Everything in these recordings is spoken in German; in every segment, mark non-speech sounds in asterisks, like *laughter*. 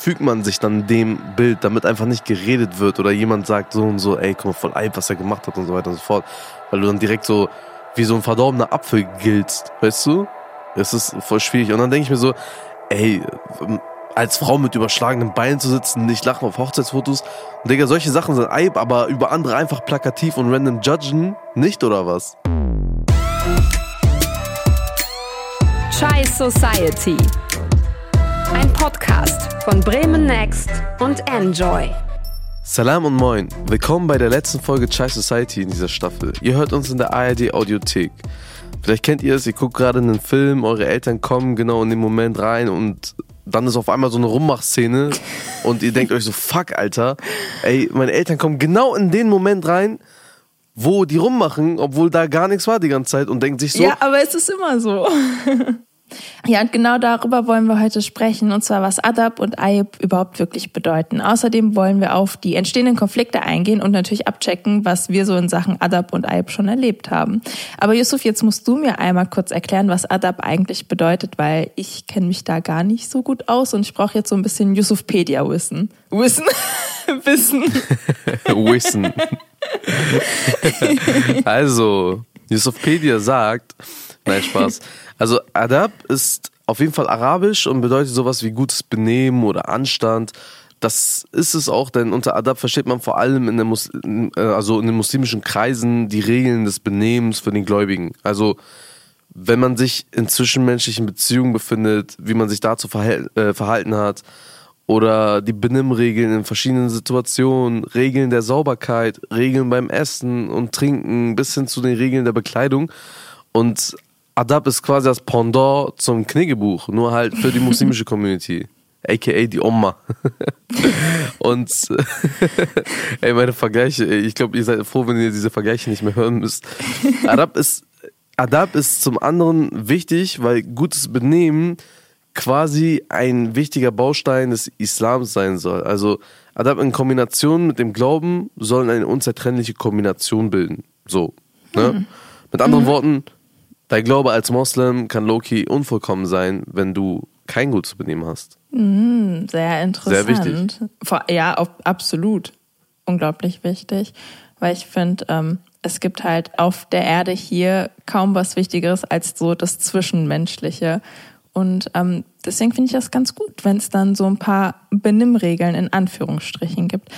fügt man sich dann dem Bild, damit einfach nicht geredet wird oder jemand sagt so und so, ey, guck mal, voll Eib, was er gemacht hat und so weiter und so fort. Weil du dann direkt so wie so ein verdorbener Apfel giltst, weißt du? Es ist voll schwierig. Und dann denke ich mir so, ey, als Frau mit überschlagenen Beinen zu sitzen, nicht lachen auf Hochzeitsfotos. Und Digga, solche Sachen sind Eib, aber über andere einfach plakativ und random judgen, nicht oder was? Chai Society. Podcast von Bremen Next und Enjoy. Salam und moin. Willkommen bei der letzten Folge Chai Society in dieser Staffel. Ihr hört uns in der ARD Audiothek. Vielleicht kennt ihr es, ihr guckt gerade einen Film, eure Eltern kommen genau in den Moment rein und dann ist auf einmal so eine Rummachszene und ihr denkt euch so, fuck, Alter, ey, meine Eltern kommen genau in den Moment rein, wo die rummachen, obwohl da gar nichts war die ganze Zeit und denkt sich so. Ja, aber es ist immer so. *laughs* Ja, und genau darüber wollen wir heute sprechen, und zwar was Adab und Ayib überhaupt wirklich bedeuten. Außerdem wollen wir auf die entstehenden Konflikte eingehen und natürlich abchecken, was wir so in Sachen Adab und Ayib schon erlebt haben. Aber Yusuf, jetzt musst du mir einmal kurz erklären, was Adab eigentlich bedeutet, weil ich kenne mich da gar nicht so gut aus und ich brauche jetzt so ein bisschen Yusufpedia-Wissen. Wissen? *laughs* Wissen. *laughs* Wissen. *laughs* also, Yusufpedia sagt, nein, Spaß. Also, Adab ist auf jeden Fall arabisch und bedeutet sowas wie gutes Benehmen oder Anstand. Das ist es auch, denn unter Adab versteht man vor allem in, der Mus äh, also in den muslimischen Kreisen die Regeln des Benehmens für den Gläubigen. Also, wenn man sich in zwischenmenschlichen Beziehungen befindet, wie man sich dazu äh, verhalten hat, oder die Benimmregeln in verschiedenen Situationen, Regeln der Sauberkeit, Regeln beim Essen und Trinken, bis hin zu den Regeln der Bekleidung. Und Adab ist quasi das Pendant zum Kniggebuch, nur halt für die muslimische Community. *laughs* AKA die Oma. *laughs* und *laughs* ey, meine Vergleiche, ich glaube, ihr seid froh, wenn ihr diese Vergleiche nicht mehr hören müsst. Adab ist, Adab ist zum anderen wichtig, weil gutes Benehmen quasi ein wichtiger Baustein des Islams sein soll. Also Adab in Kombination mit dem Glauben sollen eine unzertrennliche Kombination bilden. So. Ne? Mhm. Mit anderen mhm. Worten, dein Glaube als Moslem kann Loki unvollkommen sein, wenn du kein gutes Benehmen hast. Mhm, sehr interessant. Sehr wichtig. Ja, absolut. Unglaublich wichtig. Weil ich finde, ähm, es gibt halt auf der Erde hier kaum was Wichtigeres als so das Zwischenmenschliche. Und ähm, deswegen finde ich das ganz gut, wenn es dann so ein paar Benimmregeln in Anführungsstrichen gibt.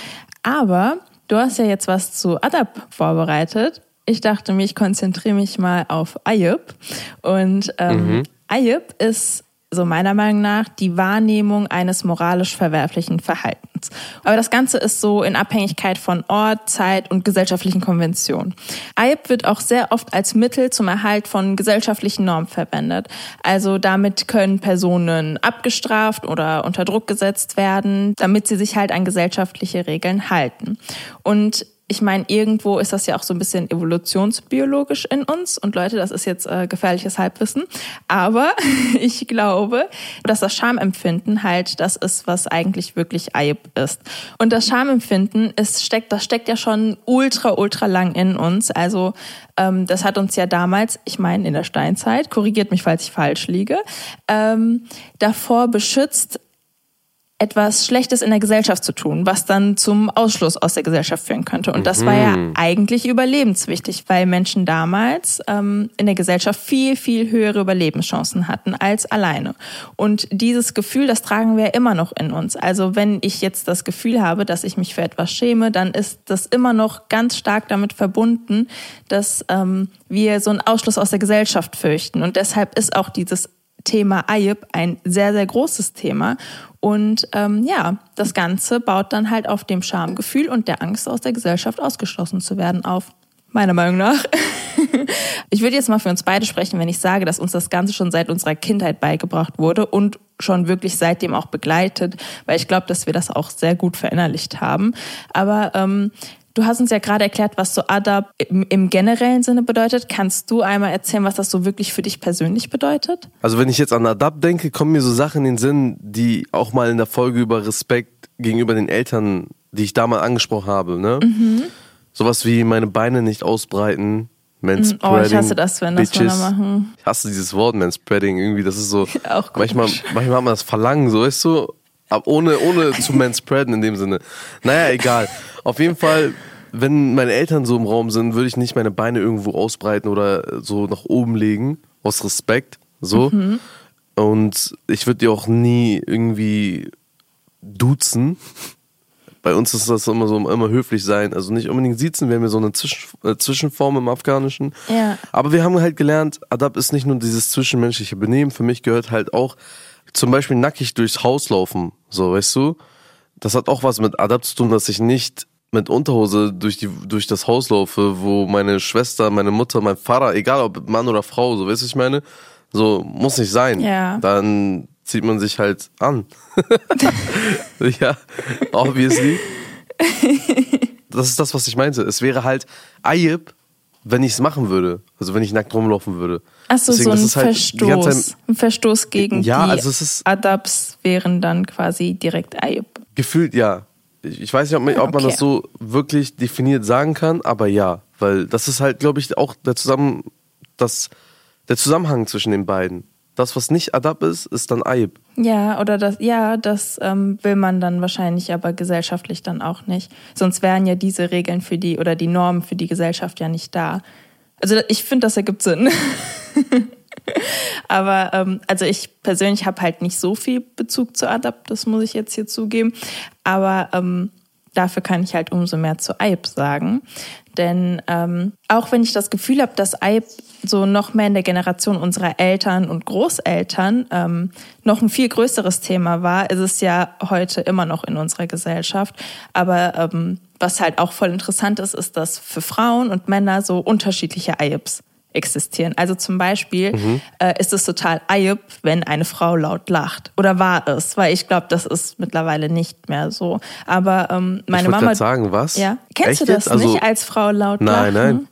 Aber du hast ja jetzt was zu Adab vorbereitet. Ich dachte mir, ich konzentriere mich mal auf Ayub. Und ähm, mhm. Ayub ist so meiner Meinung nach, die Wahrnehmung eines moralisch verwerflichen Verhaltens. Aber das Ganze ist so in Abhängigkeit von Ort, Zeit und gesellschaftlichen Konventionen. Ayib wird auch sehr oft als Mittel zum Erhalt von gesellschaftlichen Normen verwendet. Also damit können Personen abgestraft oder unter Druck gesetzt werden, damit sie sich halt an gesellschaftliche Regeln halten. Und ich meine, irgendwo ist das ja auch so ein bisschen evolutionsbiologisch in uns. Und Leute, das ist jetzt äh, gefährliches Halbwissen. Aber *laughs* ich glaube, dass das Schamempfinden halt das ist, was eigentlich wirklich Eib ist. Und das Schamempfinden ist, steckt, das steckt ja schon ultra, ultra lang in uns. Also ähm, das hat uns ja damals, ich meine in der Steinzeit, korrigiert mich, falls ich falsch liege, ähm, davor beschützt, etwas Schlechtes in der Gesellschaft zu tun, was dann zum Ausschluss aus der Gesellschaft führen könnte. Und das war ja mhm. eigentlich überlebenswichtig, weil Menschen damals ähm, in der Gesellschaft viel, viel höhere Überlebenschancen hatten als alleine. Und dieses Gefühl, das tragen wir immer noch in uns. Also wenn ich jetzt das Gefühl habe, dass ich mich für etwas schäme, dann ist das immer noch ganz stark damit verbunden, dass ähm, wir so einen Ausschluss aus der Gesellschaft fürchten. Und deshalb ist auch dieses Thema Ayub ein sehr, sehr großes Thema. Und ähm, ja, das Ganze baut dann halt auf dem Schamgefühl und der Angst, aus der Gesellschaft ausgeschlossen zu werden, auf. Meiner Meinung nach. *laughs* ich würde jetzt mal für uns beide sprechen, wenn ich sage, dass uns das Ganze schon seit unserer Kindheit beigebracht wurde und schon wirklich seitdem auch begleitet, weil ich glaube, dass wir das auch sehr gut verinnerlicht haben. Aber ähm, Du hast uns ja gerade erklärt, was so Adab im, im, generellen Sinne bedeutet. Kannst du einmal erzählen, was das so wirklich für dich persönlich bedeutet? Also wenn ich jetzt an Adab denke, kommen mir so Sachen in den Sinn, die auch mal in der Folge über Respekt gegenüber den Eltern, die ich da mal angesprochen habe. Ne? Mhm. Sowas wie meine Beine nicht ausbreiten, Manspreading. Oh, ich hasse das, wenn das Bitches. Männer machen. Ich hasse dieses Wort Manspreading irgendwie. Das ist so. *laughs* Auch manchmal, manchmal hat man das Verlangen, so weißt du. Aber ohne, ohne zu manspreaden in dem Sinne. Naja, egal. Auf jeden Fall, wenn meine Eltern so im Raum sind, würde ich nicht meine Beine irgendwo ausbreiten oder so nach oben legen. Aus Respekt. So. Und ich würde die auch nie irgendwie duzen. Bei uns ist das immer so, immer höflich sein. Also nicht unbedingt sitzen, wir haben ja so eine Zwischen, äh, Zwischenform im Afghanischen. Ja. Aber wir haben halt gelernt, Adab ist nicht nur dieses zwischenmenschliche Benehmen. Für mich gehört halt auch zum Beispiel nackig durchs Haus laufen. So, weißt du? Das hat auch was mit Adab zu tun, dass ich nicht mit Unterhose durch, die, durch das Haus laufe, wo meine Schwester, meine Mutter, mein Vater, egal ob Mann oder Frau, so weißt du, ich meine? So, muss nicht sein. Ja. Dann zieht man sich halt an. *laughs* ja, obviously. Das ist das, was ich meinte. Es wäre halt Ayib, wenn ich es machen würde. Also wenn ich nackt rumlaufen würde. Achso, so ein halt Verstoß. Zeit Ein Verstoß gegen Ja, die also es ist- Adabs wären dann quasi direkt Ayub. Gefühlt ja. Ich ich weiß nicht, ob, man- ob man Okay. das so wirklich definiert sagen kann, aber ja. Weil das ist halt, glaube ich, auch der, Zusammen das, der Zusammenhang zwischen den beiden. Das, was nicht Adab ist, ist dann Ayib. Ja, oder das, ja, das ähm, will man dann wahrscheinlich aber gesellschaftlich dann auch nicht. Sonst wären ja diese Regeln für die oder die Normen für die Gesellschaft ja nicht da. Also ich finde, das ergibt Sinn. *laughs* aber ähm, also ich persönlich habe halt nicht so viel Bezug zu Adab, das muss ich jetzt hier zugeben. Aber ähm, dafür kann ich halt umso mehr zu Aib sagen. Denn ähm, auch wenn ich das Gefühl habe, dass Aib so noch mehr in der Generation unserer Eltern und Großeltern ähm, noch ein viel größeres Thema war, ist es ja heute immer noch in unserer Gesellschaft. Aber ähm, was halt auch voll interessant ist, ist, dass für Frauen und Männer so unterschiedliche Aibs existieren. Also zum Beispiel äh, ist es total Ayub, wenn eine Frau laut lacht. Oder war es? Weil ich glaube, das ist mittlerweile nicht mehr so. Aber ähm, meine ich Mama. sagen, was? Ja. Kennst Echt du das jetzt? Also, nicht als Frau laut Nein, lachen? nein.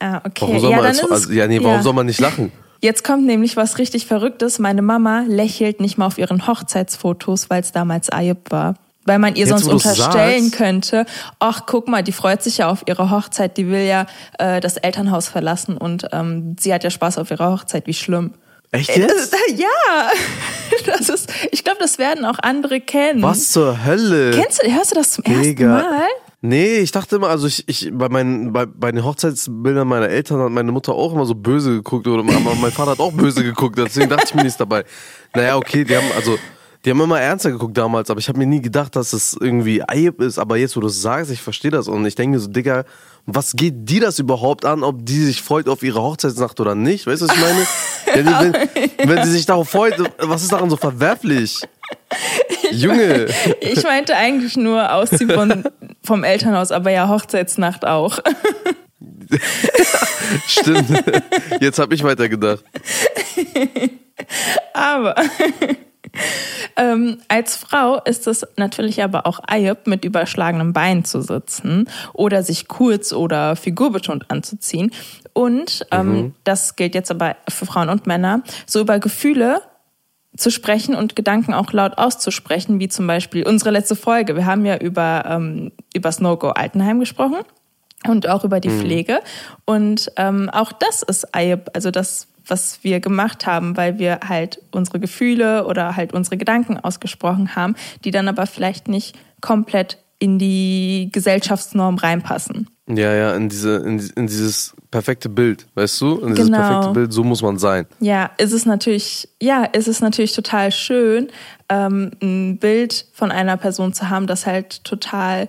Ah, okay. Warum soll ja, man, dann als, also, ja, nee, warum ja. soll man nicht lachen? Jetzt kommt nämlich was richtig Verrücktes. Meine Mama lächelt nicht mal auf ihren Hochzeitsfotos, weil es damals Ayub war. Weil man ihr Jetzt, sonst unterstellen sagst. könnte, ach guck mal, die freut sich ja auf ihre Hochzeit, die will ja äh, das Elternhaus verlassen und ähm, sie hat ja Spaß auf ihrer Hochzeit, wie schlimm. Echt Äh, jetzt? *laughs* Ja, das ist, ich glaube, das werden auch andere kennen. Was zur Hölle? Kennst du, hörst du das zum ersten Digga. Mal? Nee, ich dachte immer, also ich, ich bei meinen bei, bei den Hochzeitsbildern meiner Eltern hat meine Mutter auch immer so böse geguckt oder aber mein Vater hat auch böse geguckt, deswegen dachte ich mir nichts dabei. Naja, okay, die haben also die haben immer ernster geguckt damals, aber ich habe mir nie gedacht, dass es irgendwie Ayib ist, aber jetzt wo du es sagst, ich verstehe das und ich denke mir so, Digga, was geht die das überhaupt an, ob die sich freut auf ihre Hochzeitsnacht oder nicht? Weißt du, was ich meine? *laughs* wenn, wenn, wenn sie sich darauf freut, was ist daran so verwerflich? Junge. Ich meinte eigentlich nur Ausziehen von, vom Elternhaus, aber ja, Hochzeitsnacht auch. *laughs* Stimmt. Jetzt habe ich weitergedacht. Aber ähm, als Frau ist es natürlich aber auch Ayub, mit überschlagenem Bein zu sitzen oder sich kurz oder figurbetont anzuziehen. Und ähm, das gilt jetzt aber für Frauen und Männer, so über Gefühle zu sprechen und Gedanken auch laut auszusprechen, wie zum Beispiel unsere letzte Folge. Wir haben ja über ähm, übers No-Go Altenheim gesprochen und auch über die Pflege. Und ähm, auch das ist Ayub, also das, was wir gemacht haben, weil wir halt unsere Gefühle oder halt unsere Gedanken ausgesprochen haben, die dann aber vielleicht nicht komplett in die Gesellschaftsnorm reinpassen. Ja, ja, in, diese, in, in dieses perfekte Bild, weißt du? Dieses Genau. perfekte Bild, so muss man sein. Ja, ist es natürlich, ja, ist es natürlich total schön, ähm, ein Bild von einer Person zu haben, das halt total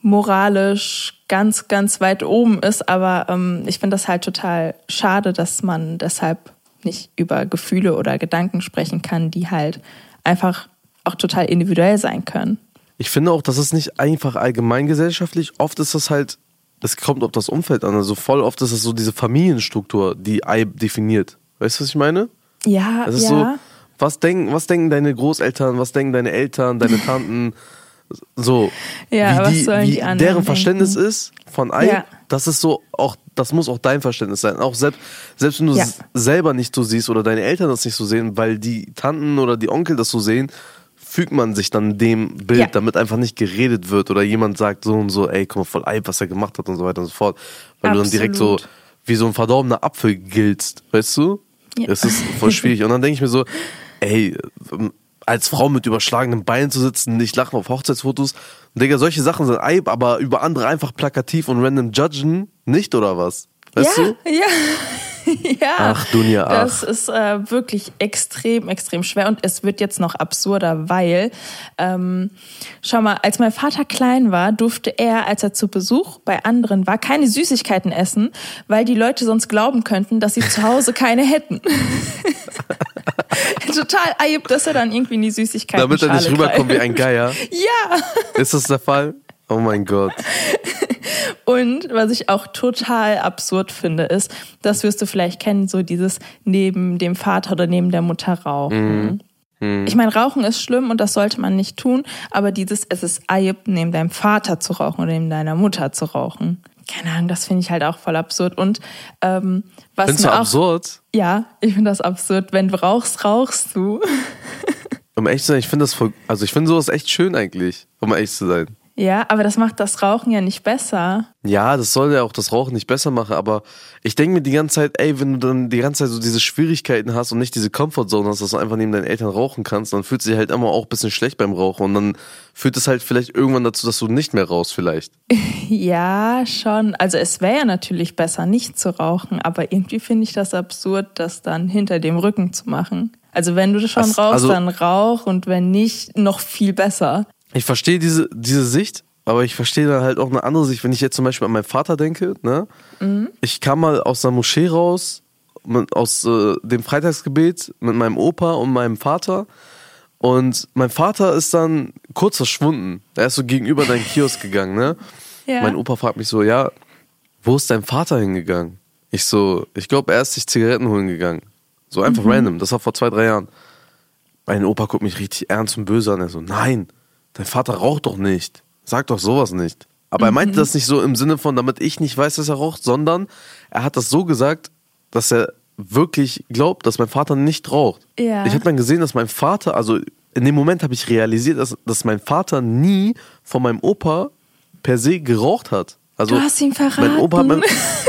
moralisch ganz, ganz weit oben ist. Aber ähm, ich finde das halt total schade, dass man deshalb nicht über Gefühle oder Gedanken sprechen kann, die halt einfach auch total individuell sein können. Ich finde auch, das ist nicht einfach allgemeingesellschaftlich. Oft ist das halt, es kommt auf das Umfeld an. Also voll oft ist es so diese Familienstruktur, die Ei definiert. Weißt du, was ich meine? Ja, Es ist ja. so, was denken, was denken deine Großeltern, was denken deine Eltern, deine *laughs* Tanten, so, Ja, was wie, die, sollen wie die anderen deren denken? Verständnis ist von Ei, Ja. das ist so auch, das muss auch dein Verständnis sein. Auch selbst, selbst wenn du Ja. es selber nicht so siehst oder deine Eltern das nicht so sehen, weil die Tanten oder die Onkel das so sehen, fügt man sich dann dem Bild, Ja. damit einfach nicht geredet wird oder jemand sagt so und so, ey, guck mal, voll Ei, was er gemacht hat und so weiter und so fort. Weil du dann direkt so Absolut. wie so ein verdorbener Apfel giltst, weißt du? Ja. Es ist voll schwierig. Und dann denke ich mir so, ey, ähm, als Frau mit überschlagenen Beinen zu sitzen, nicht lachen auf Hochzeitsfotos. Und Digga, solche Sachen sind Eib, aber über andere einfach plakativ und random judgen, nicht oder was? Weißt ja, du? ja. *laughs* ja, Ach, Dunja, ach. das ist äh, wirklich extrem, extrem schwer und es wird jetzt noch absurder, weil, ähm, schau mal, als mein Vater klein war, durfte er, als er zu Besuch bei anderen war, keine Süßigkeiten essen, weil die Leute sonst glauben könnten, dass sie zu Hause keine hätten. *laughs* Total eib, dass er dann irgendwie in die Süßigkeiten Damit er nicht rüberkommt wie ein Geier. *laughs* Ja. Ist das der Fall? Oh mein Gott. *laughs* Und was ich auch total absurd finde, ist, das wirst du vielleicht kennen, so dieses neben dem Vater oder neben der Mutter rauchen. Ich meine, Rauchen ist schlimm und das sollte man nicht tun, aber dieses, es ist Eib, neben deinem Vater zu rauchen oder neben deiner Mutter zu rauchen. Keine Ahnung, das finde ich halt auch voll absurd. Und ähm, was Findest du auch, absurd? Ja, ich finde das absurd. Wenn du rauchst, rauchst du. *laughs* Um ehrlich zu sein, ich finde das voll, also ich finde sowas echt schön eigentlich, um ehrlich zu sein. Ja, aber das macht das Rauchen ja nicht besser. Ja, das soll ja auch das Rauchen nicht besser machen, aber ich denke mir die ganze Zeit, ey, wenn du dann die ganze Zeit so diese Schwierigkeiten hast und nicht diese Comfortzone hast, dass du einfach neben deinen Eltern rauchen kannst, dann fühlt sich halt immer auch ein bisschen schlecht beim Rauchen und dann führt es halt vielleicht irgendwann dazu, dass du nicht mehr rauchst vielleicht. *laughs* Ja, schon. Also es wäre ja natürlich besser, nicht zu rauchen, aber irgendwie finde ich das absurd, das dann hinter dem Rücken zu machen. Also wenn du schon Das- rauchst, also- dann rauch und wenn nicht, noch viel besser. Ich verstehe diese, diese Sicht, aber ich verstehe dann halt auch eine andere Sicht. Wenn ich jetzt zum Beispiel an meinen Vater denke, ne? Ich kam mal aus der Moschee raus, mit, aus äh, dem Freitagsgebet mit meinem Opa und meinem Vater. Und mein Vater ist dann kurz verschwunden. Er ist so gegenüber deinem Kiosk gegangen, ne? *laughs* Ja. Mein Opa fragt mich so, ja, wo ist dein Vater hingegangen? Ich so, ich glaube, er ist sich Zigaretten holen gegangen. So einfach random. Das war vor zwei, drei Jahren. Mein Opa guckt mich richtig ernst und böse an. Er so, nein, dein Vater raucht doch nicht. Sag doch sowas nicht. Aber er meinte das nicht so im Sinne von, damit ich nicht weiß, dass er raucht, sondern er hat das so gesagt, dass er wirklich glaubt, dass mein Vater nicht raucht. Ja. Ich habe dann gesehen, dass mein Vater, also in dem Moment habe ich realisiert, dass, dass mein Vater nie von meinem Opa per se geraucht hat. Also Du hast ihn Mein Opa hat mein, verraten.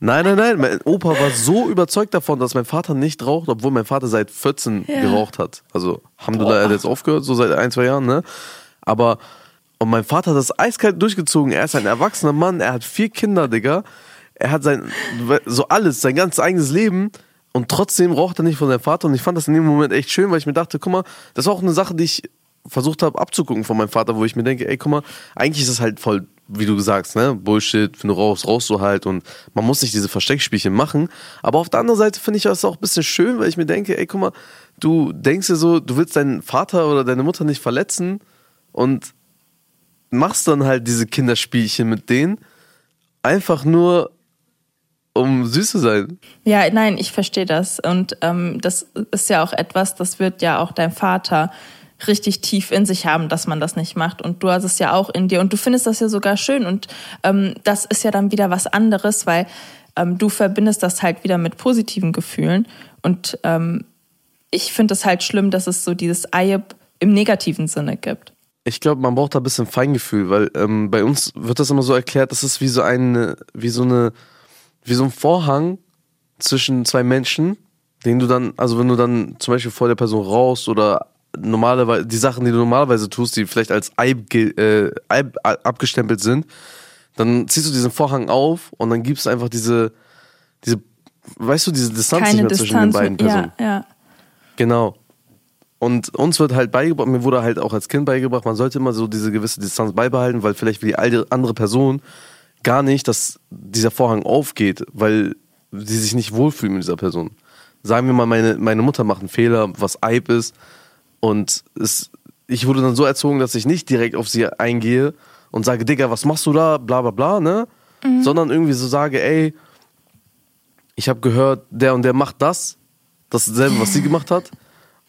Nein, nein, nein. Mein Opa war so überzeugt davon, dass mein Vater nicht raucht, obwohl mein Vater seit 14 Ja. geraucht hat. Also, Alhamdulillah, er hat jetzt aufgehört, so seit ein, zwei Jahren, ne? Aber, und mein Vater hat das eiskalt durchgezogen. Er ist ein erwachsener Mann, er hat vier Kinder, Digga. Er hat sein, so alles, sein ganzes eigenes Leben. Und trotzdem raucht er nicht von seinem Vater. Und ich fand das in dem Moment echt schön, weil ich mir dachte, guck mal, das war auch eine Sache, die ich versucht habe abzugucken von meinem Vater, wo ich mir denke, ey, guck mal, eigentlich ist das halt voll, wie du sagst, ne, Bullshit, wenn du rauchst, rauchst du halt und man muss nicht diese Versteckspielchen machen. Aber auf der anderen Seite finde ich das auch ein bisschen schön, weil ich mir denke, ey, guck mal, du denkst dir so, du willst deinen Vater oder deine Mutter nicht verletzen und machst dann halt diese Kinderspielchen mit denen, einfach nur, um süß zu sein. Ja, nein, ich verstehe das. Und ähm, das ist ja auch etwas, das wird ja auch dein Vater richtig tief in sich haben, dass man das nicht macht. Und du hast es ja auch in dir. Und du findest das ja sogar schön. Und ähm, das ist ja dann wieder was anderes, weil ähm, du verbindest das halt wieder mit positiven Gefühlen. Und ähm, ich finde es halt schlimm, dass es so dieses Eib im negativen Sinne gibt. Ich glaube, man braucht da ein bisschen Feingefühl, weil ähm, bei uns wird das immer so erklärt, das ist wie so eine, wie so eine, wie so ein Vorhang zwischen zwei Menschen, den du dann, also wenn du dann zum Beispiel vor der Person raus oder normalerweise die Sachen, die du normalerweise tust, die vielleicht als Eib, äh, Eib a- abgestempelt sind, dann ziehst du diesen Vorhang auf und dann gibst du einfach diese, diese, weißt du, diese Distanz nicht mehr zwischen den Distanz. beiden Personen. Ja, ja. Genau. Und uns wird halt beigebracht, mir wurde halt auch als Kind beigebracht, man sollte immer so diese gewisse Distanz beibehalten, weil vielleicht will die andere Person gar nicht, dass dieser Vorhang aufgeht, weil sie sich nicht wohlfühlt mit dieser Person. Sagen wir mal, meine, meine Mutter macht einen Fehler, was Eib ist. Und es, ich wurde dann so erzogen, dass ich nicht direkt auf sie eingehe und sage, Digga, was machst du da, bla bla bla, ne? Sondern irgendwie so sage, ey, ich habe gehört, der und der macht das, dasselbe, was sie gemacht hat.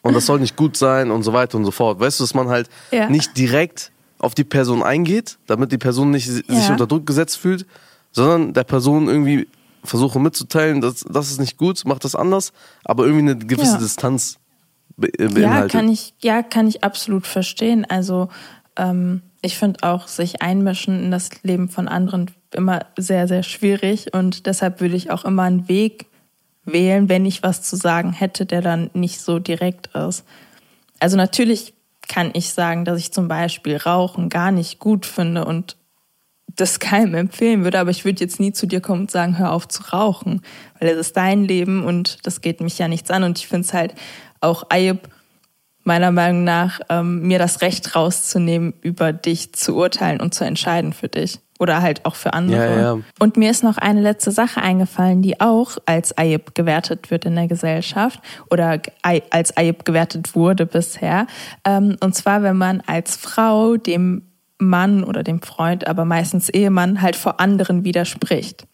Und das soll nicht gut sein und so weiter und so fort. Weißt du, dass man halt Ja. nicht direkt auf die Person eingeht, damit die Person nicht si- sich Ja. unter Druck gesetzt fühlt, sondern der Person irgendwie versuche mitzuteilen, das, das ist nicht gut, mach das anders, aber irgendwie eine gewisse Ja. Distanz be äh, Ja, beinhaltet. kann ich, ja, kann ich absolut verstehen. Also ähm, ich finde auch, sich einmischen in das Leben von anderen immer sehr, sehr schwierig und deshalb würde ich auch immer einen Weg wählen, wenn ich was zu sagen hätte, der dann nicht so direkt ist. also natürlich kann ich sagen, dass ich zum Beispiel Rauchen gar nicht gut finde und das keinem empfehlen würde, aber ich würde jetzt nie zu dir kommen und sagen, hör auf zu rauchen, weil es ist dein Leben und das geht mich ja nichts an und ich finde es halt auch Ayub meiner Meinung nach ähm, mir das Recht rauszunehmen, über dich zu urteilen und zu entscheiden für dich oder halt auch für andere. Ja, ja. Und mir ist noch eine letzte Sache eingefallen, die auch als Ayub gewertet wird in der Gesellschaft oder als Ayub gewertet wurde bisher. Ähm, und zwar, wenn man als Frau dem Mann oder dem Freund, aber meistens Ehemann halt vor anderen widerspricht.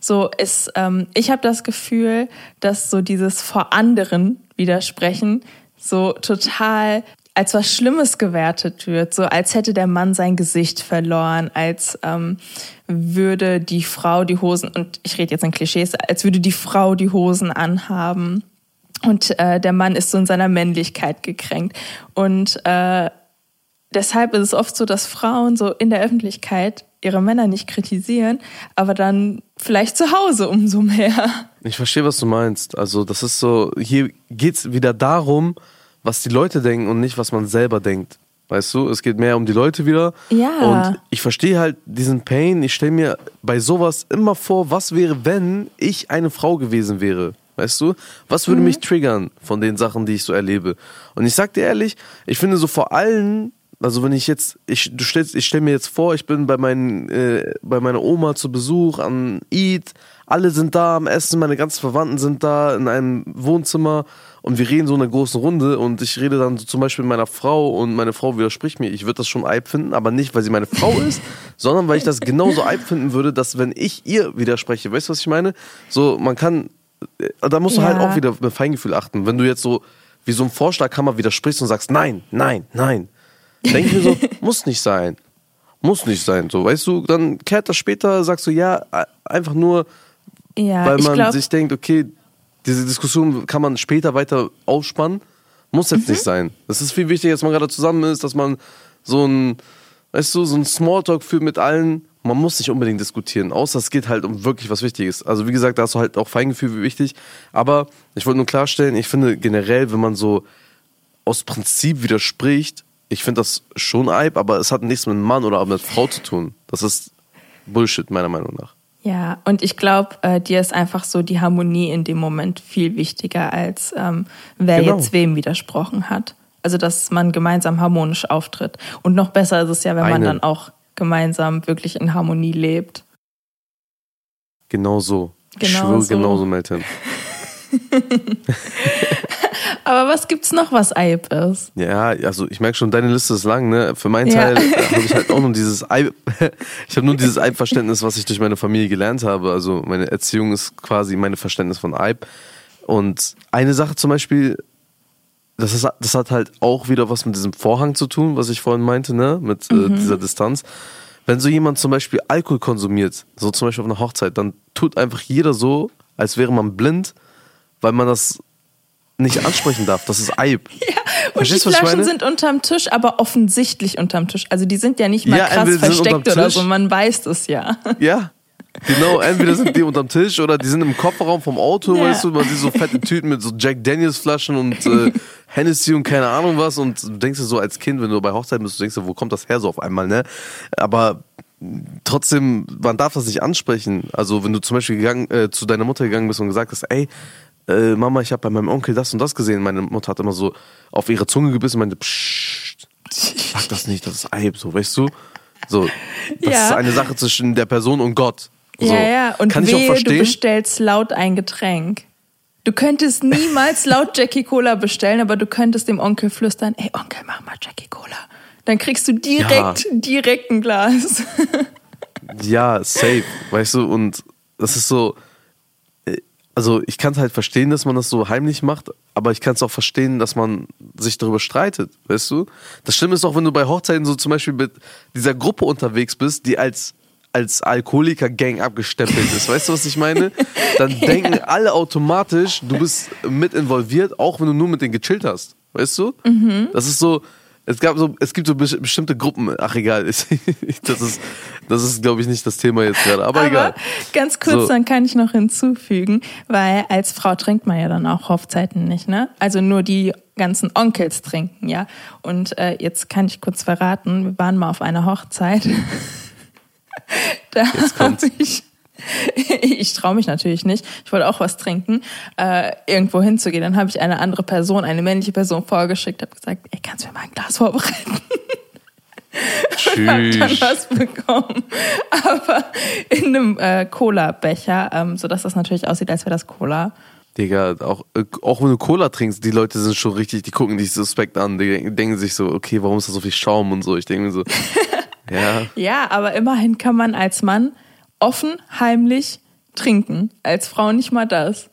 So ist, ähm, ich habe das Gefühl, dass so dieses vor anderen widersprechen so total als was Schlimmes gewertet wird, so als hätte der Mann sein Gesicht verloren, als ähm, würde die Frau die Hosen, und ich rede jetzt in Klischees, als würde die Frau die Hosen anhaben und äh, der Mann ist so in seiner Männlichkeit gekränkt. Und äh, deshalb ist es oft so, dass Frauen so in der Öffentlichkeit ihre Männer nicht kritisieren, aber dann vielleicht zu Hause umso mehr. Ich verstehe, was du meinst. Also das ist so, hier geht es wieder darum, was die Leute denken und nicht, was man selber denkt. Weißt du, es geht mehr um die Leute wieder. Ja. Und ich verstehe halt diesen Pain. Ich stelle mir bei sowas immer vor, was wäre, wenn ich eine Frau gewesen wäre. Weißt du? Was würde mhm. mich triggern von den Sachen, die ich so erlebe? Und ich sag dir ehrlich, ich finde so vor allem also wenn ich jetzt, ich, du stellst, ich stelle mir jetzt vor, ich bin bei, meinen, äh, bei meiner Oma zu Besuch an Eid, alle sind da am Essen, meine ganzen Verwandten sind da in einem Wohnzimmer und wir reden so in einer großen Runde und ich rede dann zum Beispiel mit meiner Frau und meine Frau widerspricht mir. Ich würde das schon Eib finden, aber nicht, weil sie meine Frau ist, *laughs* sondern weil ich das genauso Eib finden würde, dass wenn ich ihr widerspreche, weißt du, was ich meine? So, man kann, äh, da musst du halt ja. halt auch wieder mit Feingefühl achten. Wenn du jetzt so wie so ein Vorschlaghammer widersprichst und sagst, nein, nein, nein, denke ich mir so, *laughs* muss nicht sein. Muss nicht sein. So, weißt du, dann kehrt das später, sagst du ja, einfach nur, ja, weil man glaub, sich denkt, okay, diese Diskussion kann man später weiter aufspannen. Muss jetzt mhm. nicht sein. Das ist viel wichtiger, dass man gerade zusammen ist, dass man so ein, weißt du, so ein Smalltalk führt mit allen. Man muss nicht unbedingt diskutieren, außer es geht halt um wirklich was Wichtiges. Also wie gesagt, da hast du halt auch Feingefühl wie wichtig. Aber ich wollte nur klarstellen, ich finde generell, wenn man so aus Prinzip widerspricht, ich finde das schon Eib, aber es hat nichts mit einem Mann oder mit einer Frau zu tun. Das ist Bullshit, meiner Meinung nach. Ja, und ich glaube, äh, dir ist einfach so die Harmonie in dem Moment viel wichtiger, als ähm, wer genau. jetzt wem widersprochen hat. Also, dass man gemeinsam harmonisch auftritt. Und noch besser ist es ja, wenn Eine. man dann auch gemeinsam wirklich in Harmonie lebt. Genau so. Genau ich schwöre, so. genauso, Melton. *laughs* Aber was gibt's noch, was Eib ist? Ja, also ich merke schon, deine Liste ist lang, ne? Für meinen Teil *laughs* ja. habe ich halt auch nur dieses Eib, *laughs* ich habe nur dieses Eib-Verständnis, was ich durch meine Familie gelernt habe. Also meine Erziehung ist quasi mein Verständnis von Eib. Und eine Sache zum Beispiel, das, ist, das hat halt auch wieder was mit diesem Vorhang zu tun, was ich vorhin meinte, ne? Mit äh, mhm. dieser Distanz. Wenn so jemand zum Beispiel Alkohol konsumiert, so zum Beispiel auf einer Hochzeit, dann tut einfach jeder so, als wäre man blind, weil man das nicht ansprechen darf. Das ist Eib. *laughs* Ja, und Verstehst, die Flaschen sind unterm Tisch, aber offensichtlich unterm Tisch. Also die sind ja nicht mal ja, krass versteckt oder so, man weiß es ja. *laughs* Ja, Genau, entweder sind die unterm Tisch oder die sind im Kofferraum vom Auto, ja. weißt du, man sieht so fette Tüten mit so Jack Daniels Flaschen und äh, *laughs* Hennessy und keine Ahnung was und du denkst dir so als Kind, wenn du bei Hochzeit bist, du denkst dir, wo kommt das her so auf einmal, ne? Aber trotzdem, man darf das nicht ansprechen. Also wenn du zum Beispiel gegangen, äh, zu deiner Mutter gegangen bist und gesagt hast, ey, äh, Mama, ich habe bei meinem Onkel das und das gesehen. Meine Mutter hat immer so auf ihre Zunge gebissen und meinte, pssst, sag das nicht, das ist Eib, so, weißt du? So, das ja. ist eine Sache zwischen der Person und Gott. So. Ja, ja, und Kann wehe, ich auch verstehen. du bestellst laut ein Getränk. Du könntest niemals *laughs* laut Jackie Cola bestellen, aber du könntest dem Onkel flüstern, ey Onkel, mach mal Jackie Cola. Dann kriegst du direkt, ja. direkt ein Glas. *laughs* ja, safe, weißt du, und das ist so, also ich kann es halt verstehen, dass man das so heimlich macht, aber ich kann es auch verstehen, dass man sich darüber streitet, weißt du? Das Schlimme ist auch, wenn du bei Hochzeiten so zum Beispiel mit dieser Gruppe unterwegs bist, die als als Alkoholiker-Gang abgestempelt ist. Weißt du, was ich meine? Dann *laughs* ja. denken alle automatisch, du bist mit involviert, auch wenn du nur mit denen gechillt hast. Weißt du? Mhm. Das ist so, es gab so, es gibt so bes- bestimmte Gruppen. Ach egal, *laughs* das ist, das ist, glaube ich, nicht das Thema jetzt gerade. Aber, Aber egal. ganz kurz, So. dann kann ich noch hinzufügen, weil als Frau trinkt man ja dann auch Hochzeiten nicht, ne? Also nur die ganzen Onkels trinken, ja. Und äh, jetzt kann ich kurz verraten, wir waren mal auf einer Hochzeit. *laughs* da habe ich, *laughs* ich traue mich natürlich nicht. Ich wollte auch was trinken, äh, irgendwo hinzugehen. Dann habe ich eine andere Person, eine männliche Person vorgeschickt, habe gesagt, ey, kannst du mir mal ein Glas vorbereiten? *laughs* hab dann was bekommen. *laughs* Aber in einem äh, Cola-Becher, ähm, sodass das natürlich aussieht, als wäre das Cola. Digga, auch, äh, auch wenn du Cola trinkst, die Leute sind schon richtig, die gucken dich suspekt an, die denken- denken sich so, okay, warum ist da so viel Schaum und so. Ich denke mir so, ja, Ja, aber immerhin kann man als Mann offen, heimlich trinken. Als Frau nicht mal das.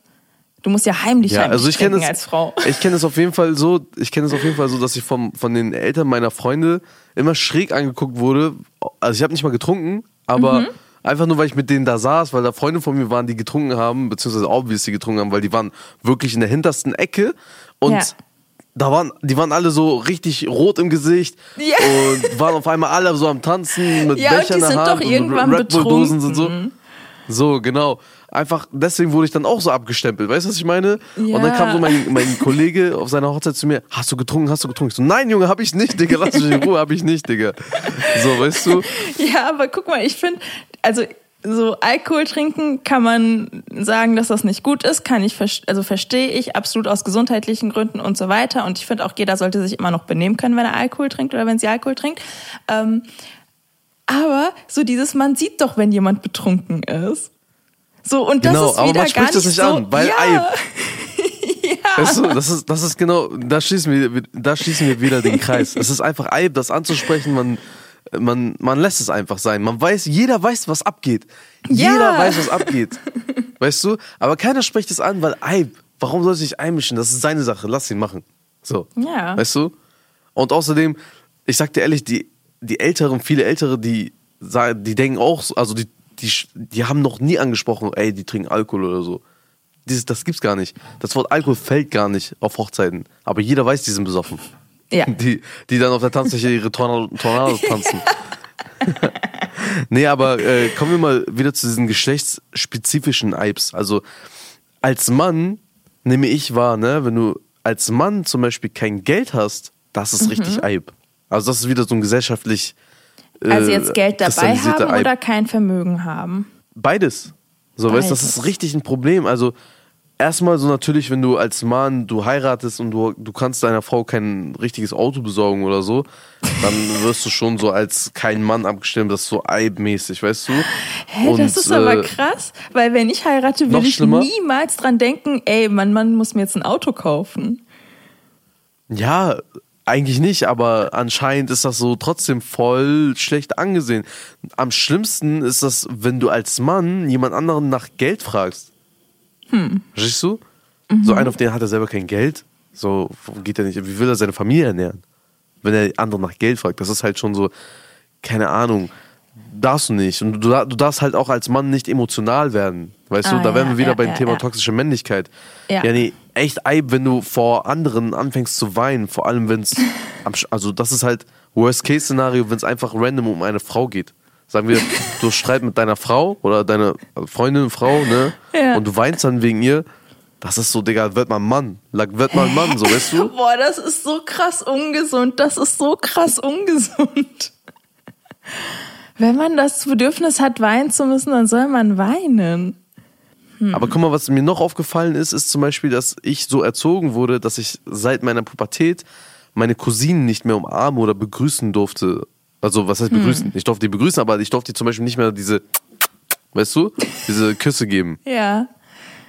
Du musst ja heimlich, Ja, heimlich also ich kenne trinken es. als Frau. *laughs* Ich kenne es auf jeden Fall so. Ich kenne es auf jeden Fall so, dass ich vom, von den Eltern meiner Freunde immer schräg angeguckt wurde. Also ich habe nicht mal getrunken, aber Mhm. einfach nur, weil ich mit denen da saß, weil da Freunde von mir waren, die getrunken haben, beziehungsweise obviously getrunken haben, weil die waren wirklich in der hintersten Ecke und Ja. Da waren, die waren alle so richtig rot im Gesicht Ja. und waren auf einmal alle so am Tanzen mit Ja, und Becher die in der sind Hand doch und irgendwann Red Bull Dosen und so. betrunken. So, genau. Einfach, deswegen wurde ich dann auch so abgestempelt. Weißt du, was ich meine? Und dann Ja. kam so mein, mein Kollege auf seiner Hochzeit zu mir, hast du getrunken, hast du getrunken? Ich so, nein, Junge, hab ich nicht, Digga, lass mich in Ruhe, hab ich nicht, Digga. So, weißt du? *laughs* Ja, aber guck mal, ich finde, also so Alkohol trinken kann man sagen, dass das nicht gut ist, kann ich also verstehe ich absolut aus gesundheitlichen Gründen und so weiter und ich finde auch jeder sollte sich immer noch benehmen können, wenn er Alkohol trinkt oder wenn sie Alkohol trinkt. Ähm, aber so dieses man sieht doch, wenn jemand betrunken ist. So und das Genau, ist aber wieder man gar spricht das nicht nicht so, an, weil ja. Eib. *laughs* ja. Weißt du, das ist, das ist genau, da schließen wir, da schließen wir wieder den Kreis. Es ist einfach Eib, das anzusprechen, man, man, man lässt es einfach sein. Man weiß, jeder weiß, was abgeht. Ja. Jeder weiß, was abgeht. *laughs* Weißt du? Aber keiner spricht es an, weil Eib, warum soll er sich einmischen? Das ist seine Sache, lass ihn machen. So. Ja. Weißt du? Und außerdem, ich sag dir ehrlich, die, die Älteren, viele Ältere, die, die denken auch, so- also die, die, die haben noch nie angesprochen, ey, die trinken Alkohol oder so. Dieses, das gibt's gar nicht. Das Wort Alkohol fällt gar nicht auf Hochzeiten. Aber jeder weiß, die sind besoffen. Ja. *laughs* Die, die dann auf der Tanzfläche ihre Tornado, Tornados *laughs* tanzen. *laughs* nee, aber äh, kommen wir mal wieder zu diesen geschlechtsspezifischen Eibs. Also als Mann nehme ich wahr, ne, wenn du als Mann zum Beispiel kein Geld hast, das ist richtig Eib. Also das ist wieder so ein gesellschaftlich äh, Also jetzt Geld dabei haben Eib. oder kein Vermögen haben. Beides. So, weißt du, das Beides. ist richtig ein Problem. Also, erstmal so natürlich, wenn du als Mann, du heiratest und du, du kannst deiner Frau kein richtiges Auto besorgen oder so, dann *laughs* wirst du schon so als kein Mann abgestimmt, das ist so eibmäßig, weißt du? Hä, das ist aber krass, weil wenn ich heirate, will noch ich schlimmer? niemals dran denken, ey, mein Mann muss mir jetzt ein Auto kaufen. Ja, eigentlich nicht, aber anscheinend ist das so trotzdem voll schlecht angesehen. Am schlimmsten ist das, wenn du als Mann jemand anderen nach Geld fragst. Hm. Verstehst du? So einer, auf den hat er selber kein Geld. So geht er nicht. Wie will er seine Familie ernähren? Wenn er andere nach Geld fragt. Das ist halt schon so, keine Ahnung. Darfst du nicht. Und du, du darfst halt auch als Mann nicht emotional werden. Weißt Ah, du, da wären ja, wir wieder ja, beim ja, Thema toxische Männlichkeit. Ja. ja, nee, echt Eib, wenn du vor anderen anfängst zu weinen, vor allem wenn es, *laughs* also das ist halt Worst-Case-Szenario, wenn es einfach random um eine Frau geht. Sagen wir, du Streit mit deiner Frau oder deiner Freundin, Frau, ne? Ja. Und du weinst dann wegen ihr. Das ist so, Digga, wird mal ein Mann. Like, wird mal ein Mann, so, weißt du? *laughs* Boah, das ist so krass ungesund. Das ist so krass ungesund. Wenn man das Bedürfnis hat, weinen zu müssen, dann soll man weinen. Aber guck mal, was mir noch aufgefallen ist, ist zum Beispiel, dass ich so erzogen wurde, dass ich seit meiner Pubertät meine Cousinen nicht mehr umarmen oder begrüßen durfte. Also, was heißt begrüßen? Ich durfte die begrüßen, aber ich durfte die zum Beispiel nicht mehr diese, weißt du, diese Küsse geben. *laughs* Ja.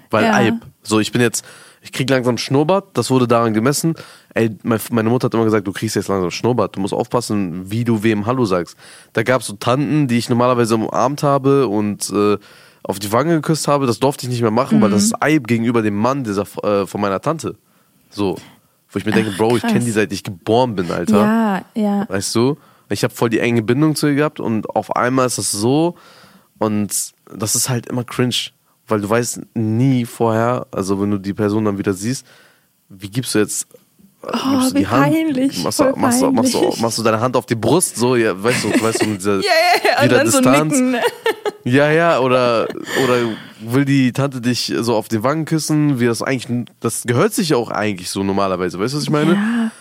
Weil Ja. Eib. So, ich bin jetzt, ich krieg langsam Schnurrbart, das wurde daran gemessen. Ey, mein- meine Mutter hat immer gesagt, du kriegst jetzt langsam Schnurrbart, du musst aufpassen, wie du wem Hallo sagst. Da gab es so Tanten, die ich normalerweise umarmt habe und äh, auf die Wange geküsst habe, das durfte ich nicht mehr machen, weil das ist Eib gegenüber dem Mann dieser, äh, von meiner Tante. So. Wo ich mir denke, Bro, ich kenne die seit ich geboren bin, Alter. Ja, ja. Weißt du? Ich habe voll die enge Bindung zu ihr gehabt und auf einmal ist das so und das ist halt immer cringe, weil du weißt nie vorher, also wenn du die Person dann wieder siehst, wie gibst du jetzt Oh, gibst du wie peinlich, Machst machst, du, machst, du, machst du deine Hand auf die Brust, so, ja, weißt du, weißt du, mit dieser dann so Distanz. ne? *laughs* Ja, ja, oder, oder will die Tante dich so auf die Wangen küssen, wie das eigentlich, das gehört sich ja auch eigentlich so normalerweise, weißt du, was ich meine? Ja.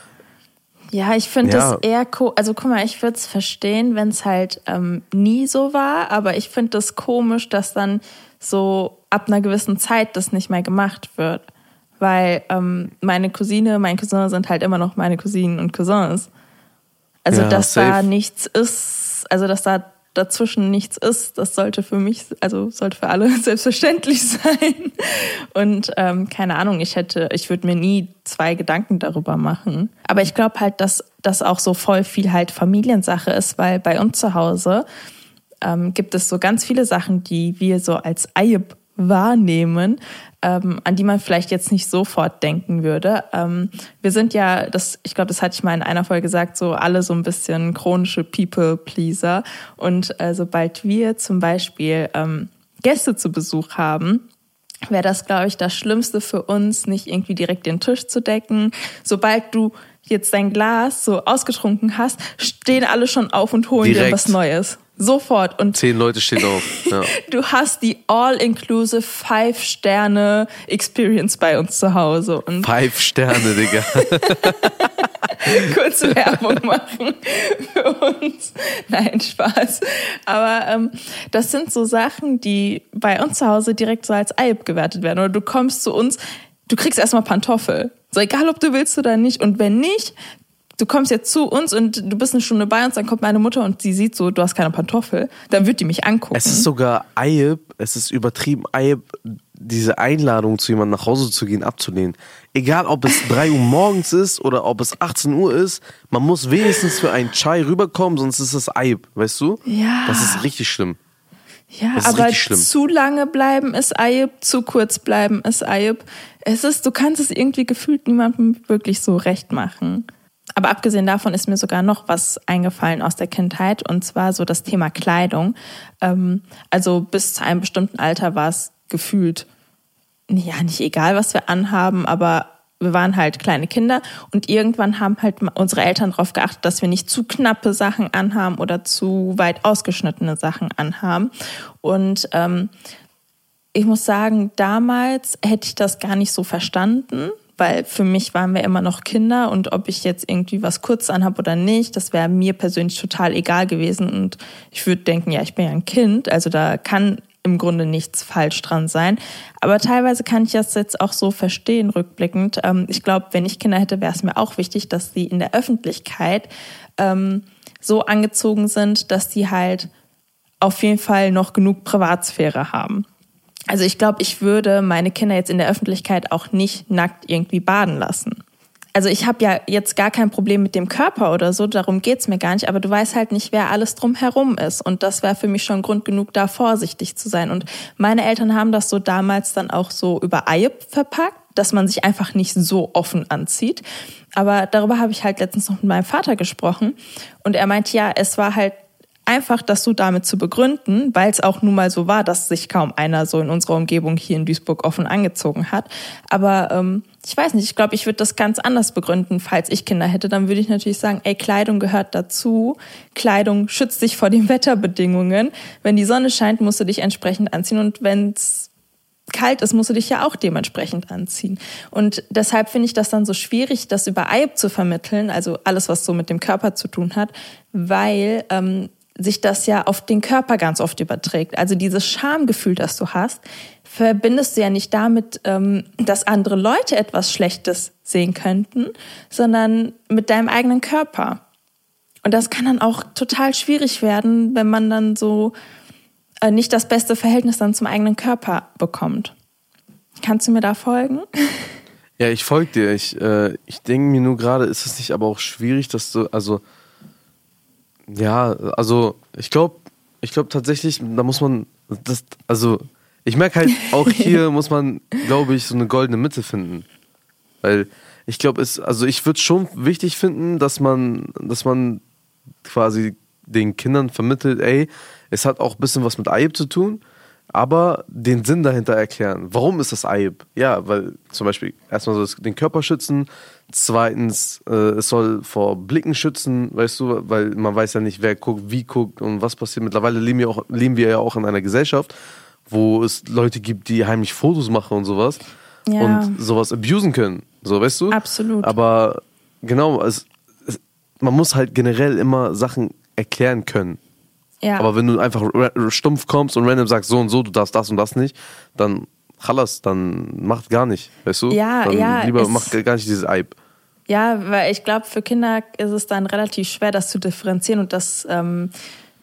Ja, ich finde Ja. das eher ko Also guck mal, ich würde es verstehen, wenn es halt ähm, nie so war, aber ich finde das komisch, dass dann so ab einer gewissen Zeit das nicht mehr gemacht wird. Weil ähm, meine Cousine, mein Cousin sind halt immer noch meine Cousinen und Cousins. Also Ja, dass da safe. nichts ist, also dass da dazwischen nichts ist, das sollte für mich, also sollte für alle *laughs* selbstverständlich sein. Und ähm, keine Ahnung, ich hätte, ich würde mir nie zwei Gedanken darüber machen. Aber ich glaube halt, dass das auch so voll viel halt Familiensache ist, weil bei uns zu Hause ähm, gibt es so ganz viele Sachen, die wir so als Eib wahrnehmen, ähm, an die man vielleicht jetzt nicht sofort denken würde. Ähm, wir sind ja, das, ich glaube, das hatte ich mal in einer Folge gesagt, so alle so ein bisschen chronische People-Pleaser. Und äh, sobald wir zum Beispiel ähm, Gäste zu Besuch haben, wäre das, glaube ich, das Schlimmste für uns, nicht irgendwie direkt den Tisch zu decken. Sobald du jetzt dein Glas so ausgetrunken hast, stehen alle schon auf und holen dir Direkt. was Neues. Sofort. Und Zehn Leute stehen auf. Ja. *laughs* du hast die all-inclusive Five-Sterne-Experience bei uns zu Hause. Und Five Sterne, Digga. *laughs* kurz Werbung machen für uns. Nein, Spaß. Aber ähm, das sind so Sachen, die bei uns zu Hause direkt so als Eib gewertet werden. Oder du kommst zu uns, du kriegst erstmal Pantoffel. So egal, ob du willst oder nicht. Und wenn nicht, du kommst jetzt zu uns und du bist eine Stunde bei uns, dann kommt meine Mutter und sie sieht so, du hast keine Pantoffel, dann wird die mich angucken. Es ist sogar Eib, es ist übertrieben Eib, diese Einladung zu jemandem nach Hause zu gehen, abzulehnen. Egal, ob es 3 Uhr morgens ist oder ob es 18 Uhr ist, man muss wenigstens für einen Chai rüberkommen, sonst ist das Eib, weißt du? Ja. Das ist richtig schlimm. Ja, aber zu lange bleiben ist Ayub, zu kurz bleiben ist Ayub. Es ist, du kannst es irgendwie gefühlt niemandem wirklich so recht machen. Aber abgesehen davon ist mir sogar noch was eingefallen aus der Kindheit und zwar so das Thema Kleidung. Ähm, also bis zu einem bestimmten Alter war es gefühlt, ja, nicht egal, was wir anhaben, aber wir waren halt kleine Kinder und irgendwann haben halt unsere Eltern darauf geachtet, dass wir nicht zu knappe Sachen anhaben oder zu weit ausgeschnittene Sachen anhaben. Und ähm, ich muss sagen, damals hätte ich das gar nicht so verstanden, weil für mich waren wir immer noch Kinder und ob ich jetzt irgendwie was kurz anhab oder nicht, das wäre mir persönlich total egal gewesen. Und ich würde denken, ja, ich bin ja ein Kind, also da kann im Grunde nichts falsch dran sein. Aber teilweise kann ich das jetzt auch so verstehen, rückblickend. Ähm, ich glaube, wenn ich Kinder hätte, wäre es mir auch wichtig, dass sie in der Öffentlichkeit ähm, so angezogen sind, dass sie halt auf jeden Fall noch genug Privatsphäre haben. Also ich glaube, ich würde meine Kinder jetzt in der Öffentlichkeit auch nicht nackt irgendwie baden lassen. Also ich habe ja jetzt gar kein Problem mit dem Körper oder so, darum geht's mir gar nicht, aber du weißt halt nicht, wer alles drumherum ist. Und das wäre für mich schon Grund genug, da vorsichtig zu sein. Und meine Eltern haben das so damals dann auch so über Eib verpackt, dass man sich einfach nicht so offen anzieht. Aber darüber habe ich halt letztens noch mit meinem Vater gesprochen. Und er meint, ja, es war halt einfach das so damit zu begründen, weil es auch nun mal so war, dass sich kaum einer so in unserer Umgebung hier in Duisburg offen angezogen hat. Aber ähm, ich weiß nicht, ich glaube, ich würde das ganz anders begründen, falls ich Kinder hätte. Dann würde ich natürlich sagen, ey, Kleidung gehört dazu. Kleidung schützt dich vor den *laughs* Wetterbedingungen. Wenn die Sonne scheint, musst du dich entsprechend anziehen. Und wenn es kalt ist, musst du dich ja auch dementsprechend anziehen. Und deshalb finde ich das dann so schwierig, das über Eib zu vermitteln, also alles, was so mit dem Körper zu tun hat, weil ähm, sich das ja auf den Körper ganz oft überträgt. Also dieses Schamgefühl, das du hast, verbindest du ja nicht damit, ähm, dass andere Leute etwas Schlechtes sehen könnten, sondern mit deinem eigenen Körper. Und das kann dann auch total schwierig werden, wenn man dann so äh, nicht das beste Verhältnis dann zum eigenen Körper bekommt. Kannst du mir da folgen? Ja, ich folge dir. Ich, äh, ich denke mir nur gerade, ist es nicht aber auch schwierig, dass du, also, ja, also, ich glaube, ich glaube tatsächlich, da muss man, das, also, ich merke halt, *laughs* auch hier muss man, glaube ich, so eine goldene Mitte finden. Weil ich glaube, es, also ich würde schon wichtig finden, dass man, dass man quasi den Kindern vermittelt, ey, es hat auch ein bisschen was mit Eib zu tun, aber den Sinn dahinter erklären. Warum ist das Eib? Ja, weil zum Beispiel erstmal soll es den Körper schützen, zweitens äh, es soll vor Blicken schützen, weißt du, weil man weiß ja nicht, wer guckt, wie guckt und was passiert. Mittlerweile leben wir, auch, leben wir ja auch in einer Gesellschaft, wo es Leute gibt, die heimlich Fotos machen und sowas Ja. und sowas abusen können. So, weißt du? Absolut. Aber genau, es, es, man muss halt generell immer Sachen erklären können. Ja. Aber wenn du einfach stumpf kommst und random sagst, so und so, du darfst das und das nicht, dann chalas, dann macht gar nicht, weißt du? Ja, dann ja, Lieber es- mach gar nicht dieses Eib. Ja, weil ich glaube, für Kinder ist es dann relativ schwer, das zu differenzieren und das, ähm,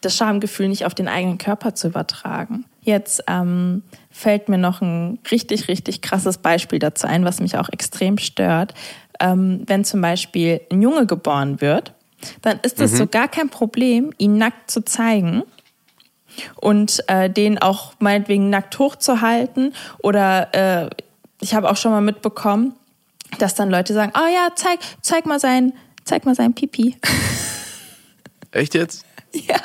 das Schamgefühl nicht auf den eigenen Körper zu übertragen. Jetzt ähm, fällt mir noch ein richtig, richtig krasses Beispiel dazu ein, was mich auch extrem stört. Ähm, wenn zum Beispiel ein Junge geboren wird, dann ist es so gar kein Problem, ihn nackt zu zeigen und äh, den auch meinetwegen nackt hochzuhalten. Oder äh, ich habe auch schon mal mitbekommen, dass dann Leute sagen, oh ja, zeig, zeig mal sein, zeig mal sein Pipi. *laughs* Echt jetzt? ja.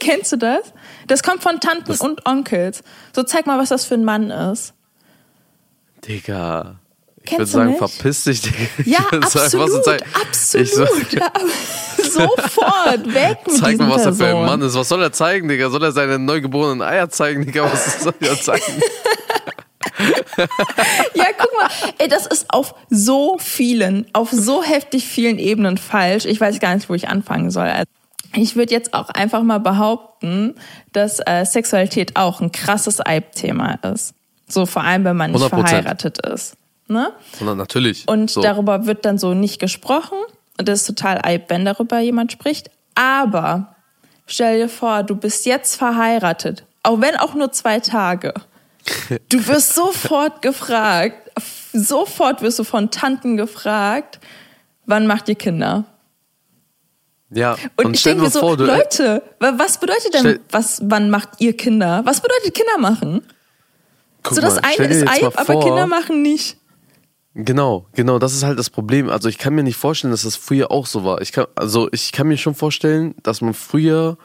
Kennst du das? Das kommt von Tanten und Onkels. So zeig mal, was das für ein Mann ist. Digga. Ich Kennst würde du sagen, nicht? verpiss dich, Digga. Ja, ich würd sagen, was absolut, absolut. Ich so, *laughs* Ja, Sofort, weg mit zeig mal, was er für ein. Mann ist. Was soll er zeigen, Digga? Soll er seine neugeborenen Eier zeigen, Digga? Was soll er zeigen? *laughs* Ja, guck mal, ey, das ist auf so vielen, auf so heftig vielen Ebenen falsch. Ich weiß gar nicht, wo ich anfangen soll. Also, ich würde jetzt auch einfach mal behaupten, dass äh, Sexualität auch ein krasses Eibthema ist. So vor allem, wenn man nicht 100%. verheiratet ist. Ne? Sondern natürlich. Und so. darüber wird dann so nicht gesprochen. Und das ist total Eib, wenn darüber jemand spricht. Aber stell dir vor, du bist jetzt verheiratet, auch wenn auch nur zwei Tage. *laughs* Du wirst sofort gefragt, sofort wirst du von Tanten gefragt, wann macht ihr Kinder? Ja, Und, und, ich denke mir so, vor, Leute, wa- was bedeutet denn, was, wann macht ihr Kinder? Was bedeutet Kinder machen? so das mal, eine ist Eib, aber Kinder machen nicht. Genau, genau, das ist halt das Problem. Also ich kann mir nicht vorstellen, dass das früher auch so war. Ich kann, also ich kann mir schon vorstellen, dass man früher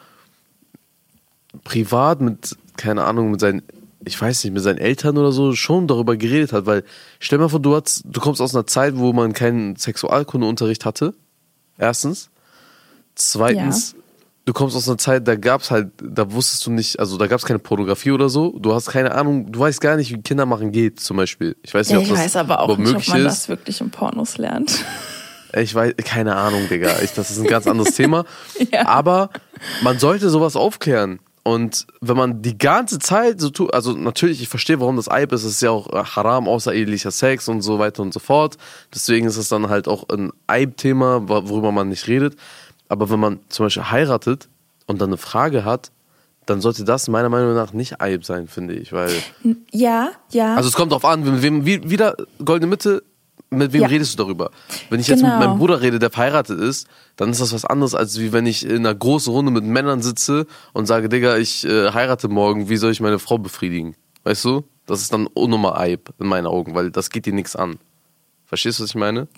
privat mit, keine Ahnung, mit seinen, ich weiß nicht, mit seinen Eltern oder so schon darüber geredet hat, weil stell mal vor, du, hast, du kommst aus einer Zeit, wo man keinen Sexualkundeunterricht hatte. Erstens. Zweitens, du kommst aus einer Zeit, da gab's halt, da wusstest du nicht, also da gab's keine Pornografie oder so. Du hast keine Ahnung, du weißt gar nicht, wie Kinder machen geht, zum Beispiel. Ich weiß nicht, ob ich das weiß aber auch nicht, ob man ist. das wirklich in Pornos lernt. *laughs* Ich weiß, keine Ahnung, Digga. Ich, das ist ein ganz anderes Thema. *laughs* Ja. Aber man sollte sowas aufklären. Und wenn man die ganze Zeit so tut, also natürlich, ich verstehe, warum das Eib ist. Es ist ja auch haram, außerehelicher Sex und so weiter und so fort. Deswegen ist es dann halt auch ein Eib-Thema, wo- worüber man nicht redet. Aber wenn man zum Beispiel heiratet und dann eine Frage hat, dann sollte das meiner Meinung nach nicht Eib sein, finde ich. Weil, Ja, ja. also es kommt drauf an, mit wem, wie, wieder goldene Mitte, mit wem Ja. redest du darüber? Wenn ich jetzt Genau. mit meinem Bruder rede, der verheiratet ist, dann ist das was anderes, als wie wenn ich in einer großen Runde mit Männern sitze und sage, Digga, ich äh, heirate morgen, wie soll ich meine Frau befriedigen? Weißt du? Das ist dann unnummer Eib in meinen Augen, weil das geht dir nichts an. Verstehst du, was ich meine?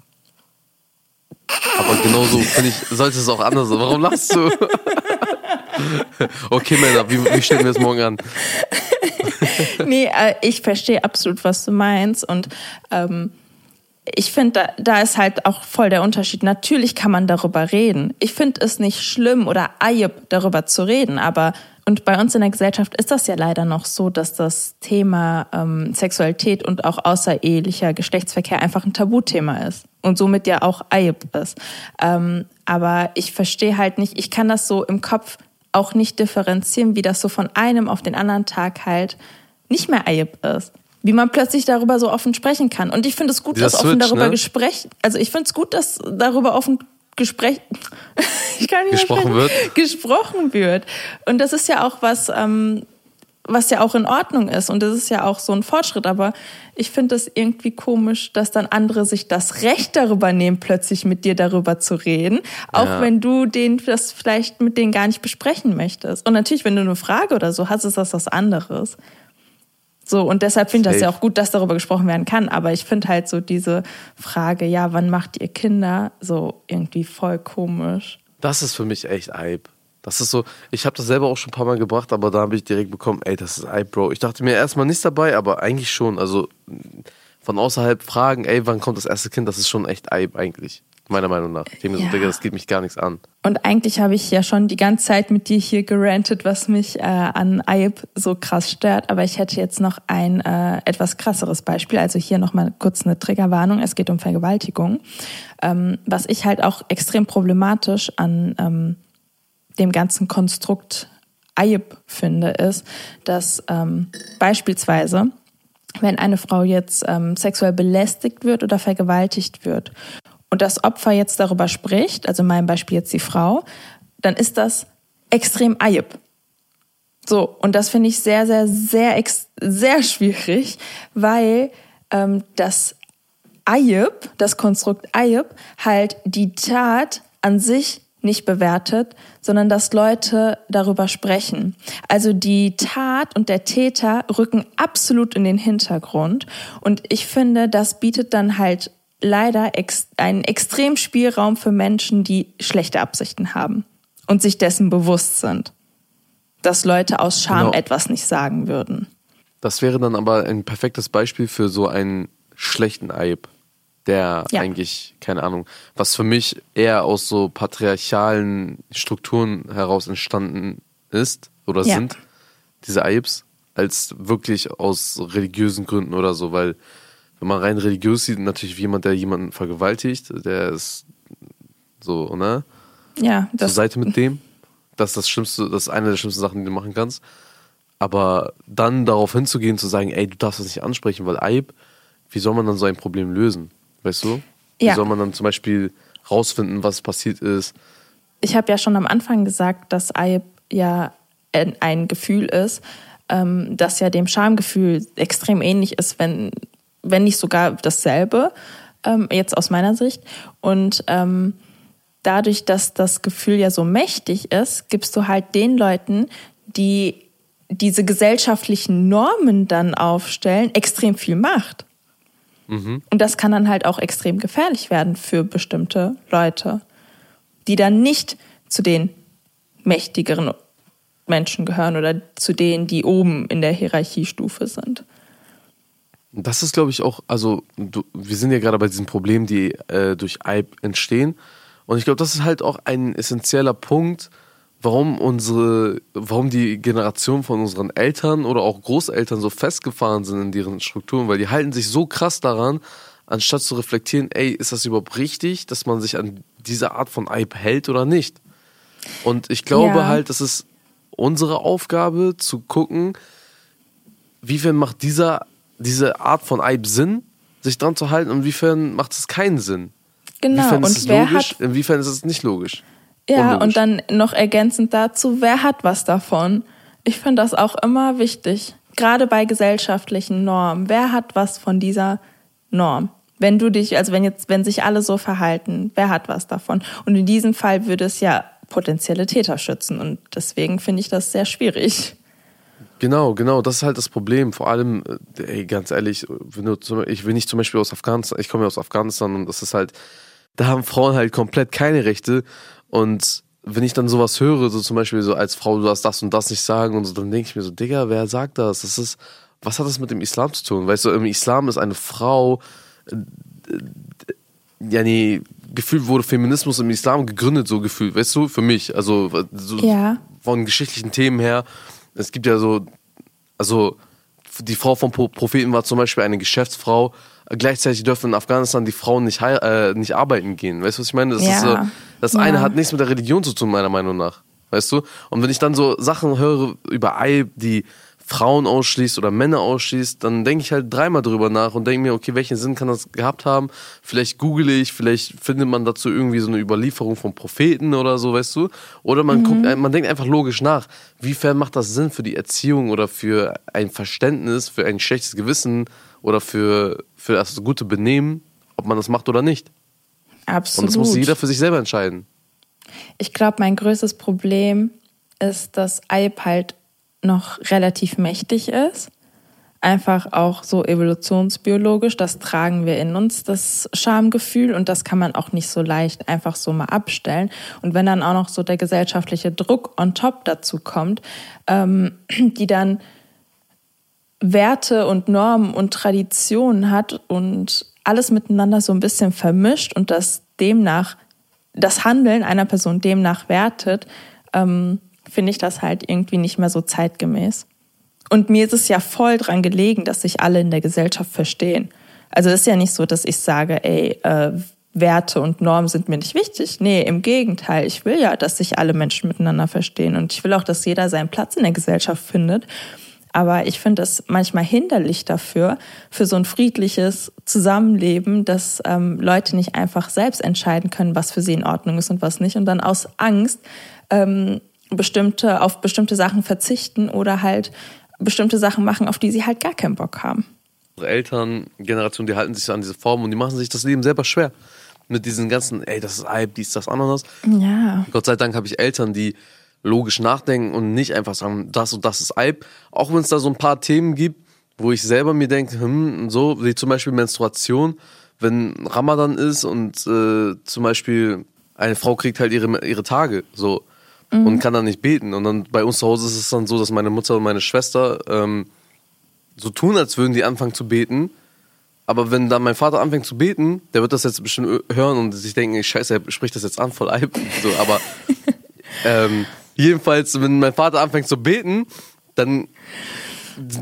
Aber genauso, finde ich, sollte es auch anders sein. Warum lachst du? *laughs* okay, Männer, wie, wie stellen wir es morgen an? *laughs* nee, äh, ich verstehe absolut, was du meinst. Und ähm, ich finde, da, da ist halt auch voll der Unterschied. Natürlich kann man darüber reden. Ich finde es nicht schlimm oder Ayeb, darüber zu reden, aber und bei uns in der Gesellschaft ist das ja leider noch so, dass das Thema ähm, Sexualität und auch außerehelicher Geschlechtsverkehr einfach ein Tabuthema ist und somit ja auch Ayeb ist. Ähm, aber ich verstehe halt nicht, ich kann das so im Kopf auch nicht differenzieren, wie das so von einem auf den anderen Tag halt nicht mehr Ayeb ist. Wie man plötzlich darüber so offen sprechen kann. Und ich finde es gut, Dieser dass offen Switch, darüber ne? gesprochen, also ich finde es gut, dass darüber offen Gespräch, *laughs* ich kann nicht mehr Gesprochen wird. *laughs* gesprochen wird. Und das ist ja auch was, ähm, was ja auch in Ordnung ist. Und das ist ja auch so ein Fortschritt. Aber ich finde es irgendwie komisch, dass dann andere sich das Recht darüber nehmen, plötzlich mit dir darüber zu reden. Auch Ja. wenn du den, das vielleicht mit denen gar nicht besprechen möchtest. Und natürlich, wenn du eine Frage oder so hast, ist das was anderes. So, und deshalb finde ich das ja auch gut, dass darüber gesprochen werden kann. Aber ich finde halt so diese Frage, ja, wann macht ihr Kinder, so irgendwie voll komisch. Das ist für mich echt Eib. Das ist so, ich habe das selber auch schon ein paar Mal gebracht, aber da habe ich direkt bekommen, ey, das ist Eib, Bro. Ich dachte mir erstmal nichts dabei, aber eigentlich schon. Also von außerhalb fragen, ey, wann kommt das erste Kind, das ist schon echt Eib eigentlich. Meiner Meinung nach. Ich denke mir Ja. so, Digga, das geht mich gar nichts an. Und eigentlich habe ich ja schon die ganze Zeit mit dir hier gerantet, was mich äh, an Eib so krass stört. Aber ich hätte jetzt noch ein äh, etwas krasseres Beispiel. Also hier nochmal kurz eine Triggerwarnung. Es geht um Vergewaltigung. Ähm, was ich halt auch extrem problematisch an ähm, dem ganzen Konstrukt Eib finde, ist, dass ähm, beispielsweise, wenn eine Frau jetzt ähm, sexuell belästigt wird oder vergewaltigt wird und das Opfer jetzt darüber spricht, also in meinem Beispiel jetzt die Frau, dann ist das extrem Eib. So, und das finde ich sehr, sehr, sehr, sehr schwierig, weil ähm, das Ayub, das Konstrukt Ayub, halt die Tat an sich nicht bewertet, sondern dass Leute darüber sprechen. Also die Tat und der Täter rücken absolut in den Hintergrund. Und ich finde, das bietet dann halt leider ex einen extremen Spielraum für Menschen, die schlechte Absichten haben und sich dessen bewusst sind, dass Leute aus Scham Genau. etwas nicht sagen würden. Das wäre dann aber ein perfektes Beispiel für so einen schlechten Eib, der Ja. eigentlich, keine Ahnung, was für mich eher aus so patriarchalen Strukturen heraus entstanden ist oder Ja. sind, diese Eibs, als wirklich aus religiösen Gründen oder so, weil wenn man rein religiös sieht, natürlich wie jemand, der jemanden vergewaltigt, der ist so, ne? Ja, zur das, Seite mit dem. Das ist das Schlimmste, das ist eine der schlimmsten Sachen, die du machen kannst. Aber dann darauf hinzugehen, zu sagen, ey, du darfst das nicht ansprechen, weil Eib, wie soll man dann so ein Problem lösen? Weißt du? Wie Ja. soll man dann zum Beispiel rausfinden, was passiert ist? ich habe ja schon am Anfang gesagt, dass Eib ja ein, ein Gefühl ist, ähm, das ja dem Schamgefühl extrem ähnlich ist, wenn, wenn nicht sogar dasselbe, ähm, jetzt aus meiner Sicht. Und ähm, dadurch, dass das Gefühl ja so mächtig ist, gibst du halt den Leuten, die diese gesellschaftlichen Normen dann aufstellen, extrem viel Macht. Und das kann dann halt auch extrem gefährlich werden für bestimmte Leute, die dann nicht zu den mächtigeren Menschen gehören oder zu denen, die oben in der Hierarchiestufe sind. Das ist, glaube ich, auch, also du, wir sind ja gerade bei diesen Problemen, die äh, durch Eib entstehen. Und ich glaube, das ist halt auch ein essentieller Punkt, warum unsere, warum die Generation von unseren Eltern oder auch Großeltern so festgefahren sind in deren Strukturen, weil die halten sich so krass daran, anstatt zu reflektieren, ey, ist das überhaupt richtig, dass man sich an diese Art von Eib hält oder nicht? Und ich glaube Ja. halt, es ist unsere Aufgabe zu gucken, wiefern macht dieser, diese Art von Eib Sinn, sich dran zu halten, inwiefern macht es keinen Sinn. Genau, Inwiefern ist und es wer logisch, hat inwiefern ist es nicht logisch. Ja, Unlogisch. und dann noch ergänzend dazu, wer hat was davon? Ich finde das auch immer wichtig, gerade bei gesellschaftlichen Normen. Wer hat was von dieser Norm? Wenn du dich, also wenn jetzt, wenn sich alle so verhalten, wer hat was davon? Und in diesem Fall würde es ja potenzielle Täter schützen und deswegen finde ich das sehr schwierig. Genau, genau, das ist halt das Problem. Vor allem, äh, ey, ganz ehrlich, wenn du zum, ich bin nicht zum Beispiel aus Afghanistan, ich komme ja aus Afghanistan und das ist halt, da haben Frauen halt komplett keine Rechte. Und wenn ich dann sowas höre, so zum Beispiel so als Frau, du darfst das und das nicht sagen und so, dann denke ich mir so, Digga, wer sagt das? Das ist, was hat das mit dem Islam zu tun? Weißt du, im Islam ist eine Frau, äh, äh, ja, nee, gefühlt wurde Feminismus im Islam gegründet, so gefühlt, weißt du, für mich. Also, so, Ja. von geschichtlichen Themen her. Es gibt ja so, also die Frau vom Pro- Propheten war zum Beispiel eine Geschäftsfrau. Gleichzeitig dürfen in Afghanistan die Frauen nicht, hei- äh, nicht arbeiten gehen. Weißt du, was ich meine? Das, Ja. ist so, das Ja. eine hat nichts mit der Religion zu tun, meiner Meinung nach. Weißt du? Und wenn ich dann so Sachen höre über Eib, die Frauen ausschließt oder Männer ausschließt, dann denke ich halt dreimal drüber nach und denke mir, okay, welchen Sinn kann das gehabt haben? Vielleicht google ich, vielleicht findet man dazu irgendwie so eine Überlieferung von Propheten oder so, weißt du? Oder man guckt, man denkt einfach logisch nach. Wiefern macht das Sinn für die Erziehung oder für ein Verständnis, für ein schlechtes Gewissen oder für, für das gute Benehmen, ob man das macht oder nicht? Und Absolut. das muss jeder für sich selber entscheiden. Ich glaube, mein größtes Problem ist, dass Eib halt noch relativ mächtig ist. einfach auch so evolutionsbiologisch, das tragen wir in uns, das Schamgefühl und das kann man auch nicht so leicht einfach so mal abstellen. Und wenn dann auch noch so der gesellschaftliche Druck on top dazu kommt, ähm, *clears throat* die dann Werte und Normen und Traditionen hat und alles miteinander so ein bisschen vermischt und das demnach, das Handeln einer Person demnach wertet, ähm, finde ich das halt irgendwie nicht mehr so zeitgemäß. Und mir ist es ja voll dran gelegen, dass sich alle in der Gesellschaft verstehen. Also es ist ja nicht so, dass ich sage, ey, äh, Werte und Normen sind mir nicht wichtig. Nee, im Gegenteil. Ich will ja, dass sich alle Menschen miteinander verstehen. Und ich will auch, dass jeder seinen Platz in der Gesellschaft findet. Aber ich finde es manchmal hinderlich dafür, für so ein friedliches Zusammenleben, dass ähm, Leute nicht einfach selbst entscheiden können, was für sie in Ordnung ist und was nicht. Und dann aus Angst ähm, bestimmte, auf bestimmte Sachen verzichten oder halt bestimmte Sachen machen, auf die sie halt gar keinen Bock haben. Unsere Eltern, Generation, die halten sich an diese Form und die machen sich das Leben selber schwer. Mit diesen ganzen, ey, das ist Eib, dies, das, Ananas. Ja. Gott sei Dank habe ich Eltern, die logisch nachdenken und nicht einfach sagen, das und das ist Eib. Auch wenn es da so ein paar Themen gibt, wo ich selber mir denke, hm, so, wie zum Beispiel Menstruation, wenn Ramadan ist und äh, zum Beispiel eine Frau kriegt halt ihre, ihre Tage, so mhm. und kann dann nicht beten. Und dann bei uns zu Hause ist es dann so, dass meine Mutter und meine Schwester ähm, so tun, als würden die anfangen zu beten. Aber wenn dann mein Vater anfängt zu beten, der wird das jetzt bestimmt hören und sich denken, scheiße, er spricht das jetzt an, voll Eib. *laughs* So, aber ähm, jedenfalls, wenn mein Vater anfängt zu beten, dann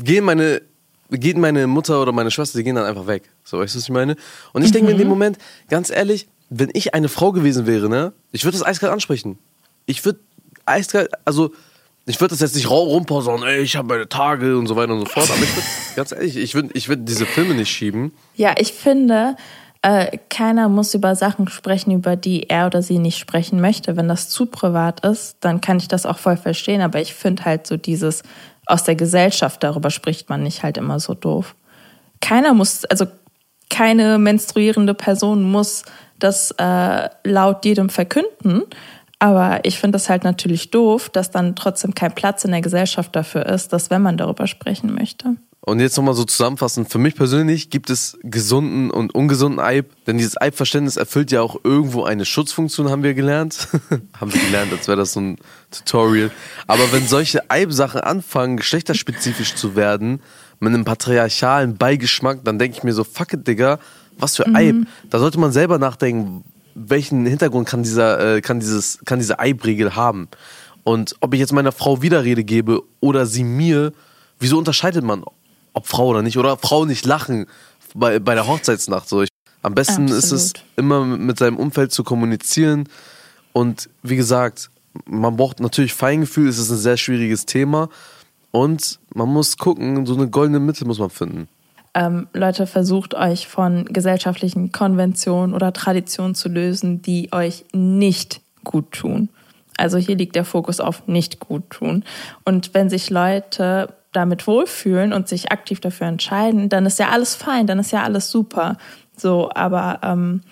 gehen meine, geht meine Mutter oder meine Schwester, die gehen dann einfach weg. So, weißt du, was ich meine? Und ich denke mir in dem mhm. Moment, ganz ehrlich, wenn ich eine Frau gewesen wäre, ne, ich würde das eiskalt ansprechen. Ich würde eiskalt, also ich würde das jetzt nicht rumposaunen, ey, ich habe meine Tage und so weiter und so fort, aber ich würde, *laughs* ganz ehrlich, ich würde ich würd diese Filme nicht schieben. Ja, ich finde, äh, keiner muss über Sachen sprechen, über die er oder sie nicht sprechen möchte. Wenn das zu privat ist, dann kann ich das auch voll verstehen, aber ich finde halt so dieses, aus der Gesellschaft, darüber spricht man nicht halt immer so doof. Keiner muss, also keine menstruierende Person muss das äh, laut jedem verkünden, aber ich finde es halt natürlich doof, dass dann trotzdem kein Platz in der Gesellschaft dafür ist, dass wenn man darüber sprechen möchte. Und jetzt nochmal so zusammenfassend, für mich persönlich gibt es gesunden und ungesunden Eib, denn dieses Eibverständnis erfüllt ja auch irgendwo eine Schutzfunktion, haben wir gelernt. *laughs* haben wir gelernt, als wäre das so ein Tutorial. Aber wenn solche Eib-Sachen anfangen, geschlechterspezifisch zu werden, mit einem patriarchalen Beigeschmack, dann denke ich mir so, fuck it, Digga, was für Eib. Mhm. Da sollte man selber nachdenken, welchen Hintergrund kann dieser, äh, kann dieses, kann diese Eibregel haben? Und ob ich jetzt meiner Frau Widerrede gebe oder sie mir, wieso unterscheidet man, ob Frau oder nicht? Oder Frau nicht lachen bei, bei der Hochzeitsnacht? So, ich, am besten Absolut. ist es immer mit seinem Umfeld zu kommunizieren. Und wie gesagt, man braucht natürlich Feingefühl, es ist ein sehr schwieriges Thema. Und man muss gucken, so eine goldene Mitte muss man finden ähm, Leute, versucht euch von gesellschaftlichen Konventionen oder Traditionen zu lösen, die euch nicht gut tun. Also hier liegt der Fokus auf nicht gut tun. Und wenn sich Leute damit wohlfühlen und sich aktiv dafür entscheiden, dann ist ja alles fein, dann ist ja alles super. So, aber ähm,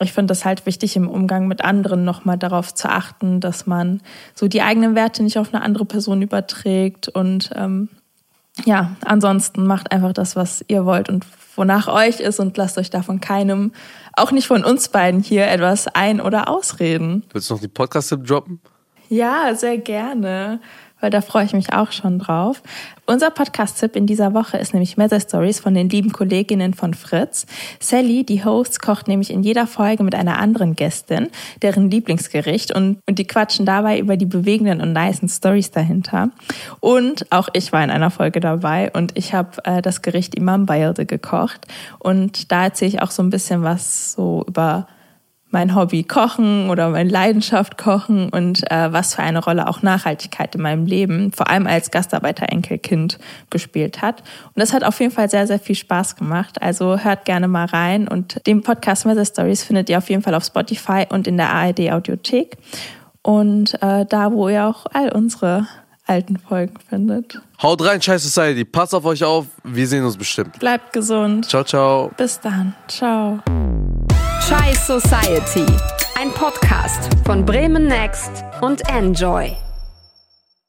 ich finde es halt wichtig, im Umgang mit anderen nochmal darauf zu achten, dass man so die eigenen Werte nicht auf eine andere Person überträgt und ähm, ja, ansonsten macht einfach das, was ihr wollt und wonach euch ist und lasst euch davon keinem, auch nicht von uns beiden hier, etwas ein- oder ausreden. Willst du noch die Podcast-Tipp droppen? Ja, sehr gerne weil da freue ich mich auch schon drauf. Unser Podcast-Tipp in dieser Woche ist nämlich Mother Stories von den lieben Kolleginnen von Fritz. Sally, die Host, kocht nämlich in jeder Folge mit einer anderen Gästin, deren Lieblingsgericht und, und die quatschen dabei über die bewegenden und nicen Stories dahinter. Und auch ich war in einer Folge dabei und ich habe äh, das Gericht Imam Bayilde gekocht und da erzähle ich auch so ein bisschen was so über mein Hobby Kochen oder meine Leidenschaft Kochen und äh, was für eine Rolle auch Nachhaltigkeit in meinem Leben, vor allem als Gastarbeiter-Enkelkind, gespielt hat. Und das hat auf jeden Fall sehr, sehr viel Spaß gemacht. Also hört gerne mal rein und den Podcast Mother Stories findet ihr auf jeden Fall auf Spotify und in der ARD Audiothek. Und äh, da, wo ihr auch all unsere alten Folgen findet. Haut rein, Scheiß Society. Passt auf euch auf. Wir sehen uns bestimmt. Bleibt gesund. Ciao, ciao. Bis dann. Ciao. Chai Society, ein Podcast von Bremen Next und Enjoy.